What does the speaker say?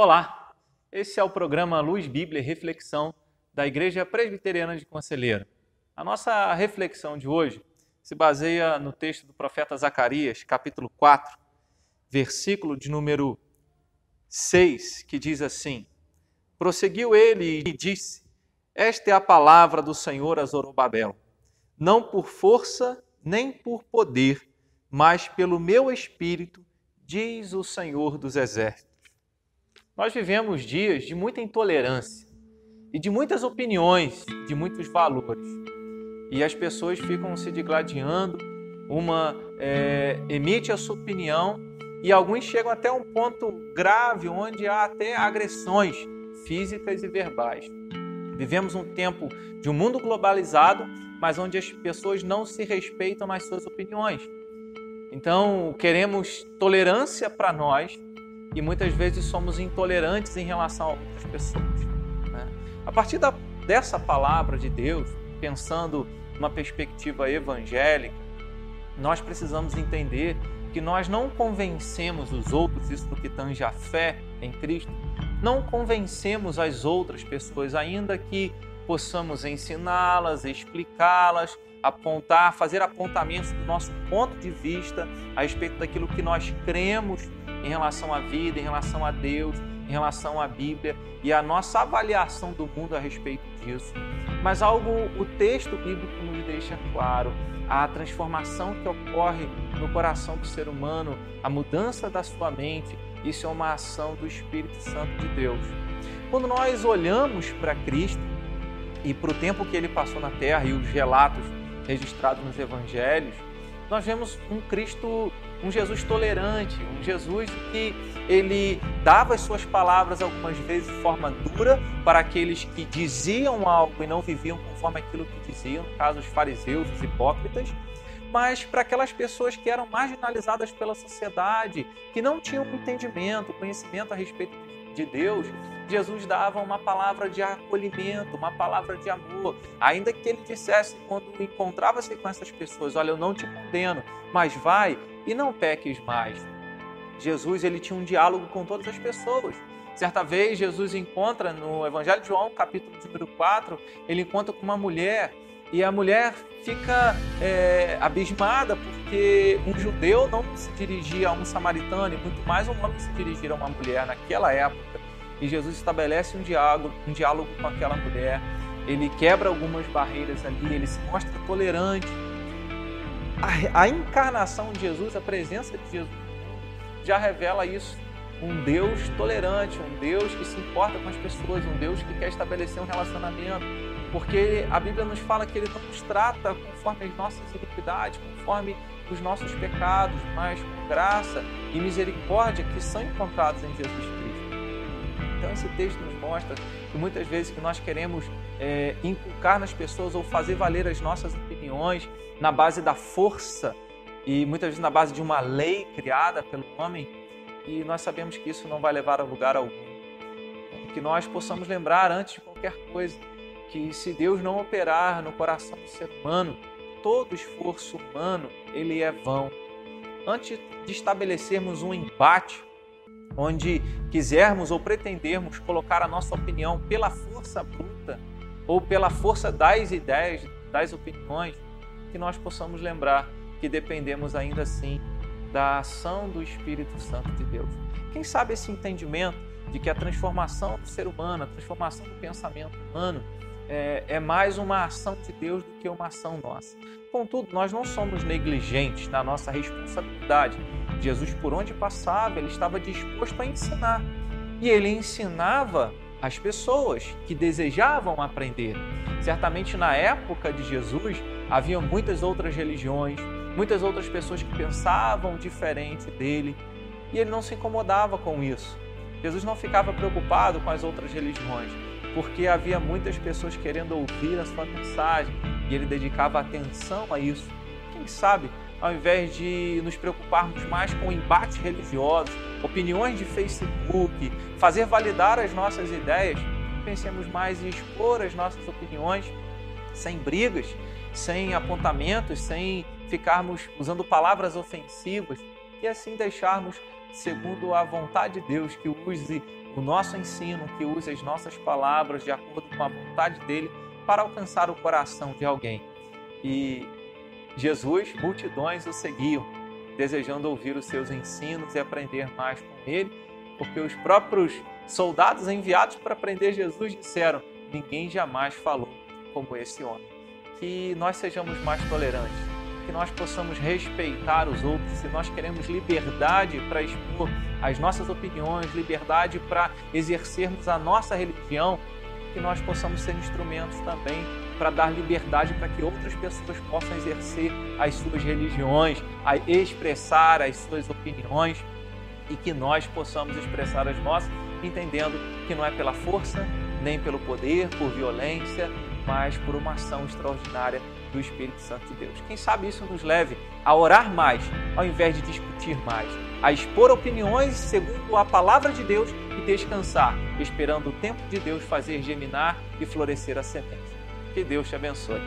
Olá, esse é o programa Luz Bíblia e Reflexão da Igreja Presbiteriana de Conselheiro. A nossa reflexão de hoje se baseia no texto do profeta Zacarias, capítulo 4, versículo de número 6, que diz assim: Prosseguiu ele e disse: Esta é a palavra do Senhor a Zorobabel, não por força nem por poder, mas pelo meu espírito, diz o Senhor dos exércitos. Nós vivemos dias de muita intolerância e de muitas opiniões, de muitos valores. E as pessoas ficam se digladiando, uma é, emite a sua opinião e alguns chegam até um ponto grave onde há até agressões físicas e verbais. Vivemos um tempo de um mundo globalizado, mas onde as pessoas não se respeitam nas suas opiniões. Então, queremos tolerância para nós, e muitas vezes somos intolerantes em relação a outras pessoas. Né? A partir da, dessa palavra de Deus, pensando numa perspectiva evangélica, nós precisamos entender que nós não convencemos os outros, isso no que tange a fé em Cristo, não convencemos as outras pessoas, ainda que possamos ensiná-las, explicá-las, apontar, fazer apontamentos do nosso ponto de vista a respeito daquilo que nós cremos em relação à vida, em relação a Deus, em relação à Bíblia e a nossa avaliação do mundo a respeito disso. Mas algo o texto bíblico nos deixa claro, a transformação que ocorre no coração do ser humano, a mudança da sua mente, isso é uma ação do Espírito Santo de Deus. Quando nós olhamos para Cristo e para o tempo que ele passou na terra e os relatos registrados nos evangelhos, nós vemos um Cristo, um Jesus tolerante, um Jesus que ele dava as suas palavras algumas vezes de forma dura para aqueles que diziam algo e não viviam conforme aquilo que diziam, no caso os fariseus, os hipócritas, mas para aquelas pessoas que eram marginalizadas pela sociedade, que não tinham entendimento, conhecimento a respeito de Deus, Jesus dava uma palavra de acolhimento, uma palavra de amor. Ainda que ele dissesse, quando encontrava-se com essas pessoas: Olha, eu não te condeno, mas vai e não peques mais. Jesus ele tinha um diálogo com todas as pessoas. Certa vez, Jesus encontra no Evangelho de João, capítulo número 4, ele encontra com uma mulher e a mulher fica é, abismada porque um judeu não se dirigia a um samaritano e muito mais um homem se dirigir a uma mulher naquela época. E Jesus estabelece um diálogo, um diálogo com aquela mulher. Ele quebra algumas barreiras ali, ele se mostra tolerante. A, a encarnação de Jesus, a presença de Jesus já revela isso. Um Deus tolerante, um Deus que se importa com as pessoas, um Deus que quer estabelecer um relacionamento. Porque a Bíblia nos fala que Ele não nos trata conforme as nossas iniquidades, conforme os nossos pecados, mas com graça e misericórdia que são encontrados em Jesus Cristo. Então esse texto nos mostra que muitas vezes que nós queremos é, inculcar nas pessoas ou fazer valer as nossas opiniões na base da força e muitas vezes na base de uma lei criada pelo homem e nós sabemos que isso não vai levar a lugar algum. Que nós possamos lembrar antes de qualquer coisa que se Deus não operar no coração do ser humano, todo esforço humano ele é vão. Antes de estabelecermos um embate onde quisermos ou pretendermos colocar a nossa opinião pela força bruta ou pela força das ideias, das opiniões, que nós possamos lembrar que dependemos ainda assim da ação do Espírito Santo de Deus. Quem sabe esse entendimento de que a transformação do ser humano, a transformação do pensamento humano, é, é, mais uma ação de Deus do que uma ação nossa. Contudo, nós não somos negligentes na nossa responsabilidade Jesus, por onde passava, ele estava disposto a ensinar. E ele ensinava as pessoas que desejavam aprender. Certamente na época de Jesus havia muitas outras religiões, muitas outras pessoas que pensavam diferente dele, e ele não se incomodava com isso. Jesus não ficava preocupado com as outras religiões, porque havia muitas pessoas querendo ouvir a sua mensagem, e ele dedicava atenção a isso. Quem sabe ao invés de nos preocuparmos mais com embates religiosos, opiniões de Facebook, fazer validar as nossas ideias, pensemos mais em expor as nossas opiniões sem brigas, sem apontamentos, sem ficarmos usando palavras ofensivas e assim deixarmos segundo a vontade de Deus, que use o nosso ensino, que use as nossas palavras de acordo com a vontade dele para alcançar o coração de alguém. E Jesus, multidões o seguiam, desejando ouvir os seus ensinos e aprender mais com ele, porque os próprios soldados enviados para prender Jesus disseram: Ninguém jamais falou como esse homem. Que nós sejamos mais tolerantes, que nós possamos respeitar os outros, se nós queremos liberdade para expor as nossas opiniões, liberdade para exercermos a nossa religião, que nós possamos ser instrumentos também para dar liberdade para que outras pessoas possam exercer as suas religiões, a expressar as suas opiniões e que nós possamos expressar as nossas, entendendo que não é pela força, nem pelo poder, por violência, mas por uma ação extraordinária do Espírito Santo de Deus. Quem sabe isso nos leve a orar mais, ao invés de discutir mais, a expor opiniões segundo a palavra de Deus e descansar, esperando o tempo de Deus fazer germinar e florescer a semente. Que Deus te abençoe.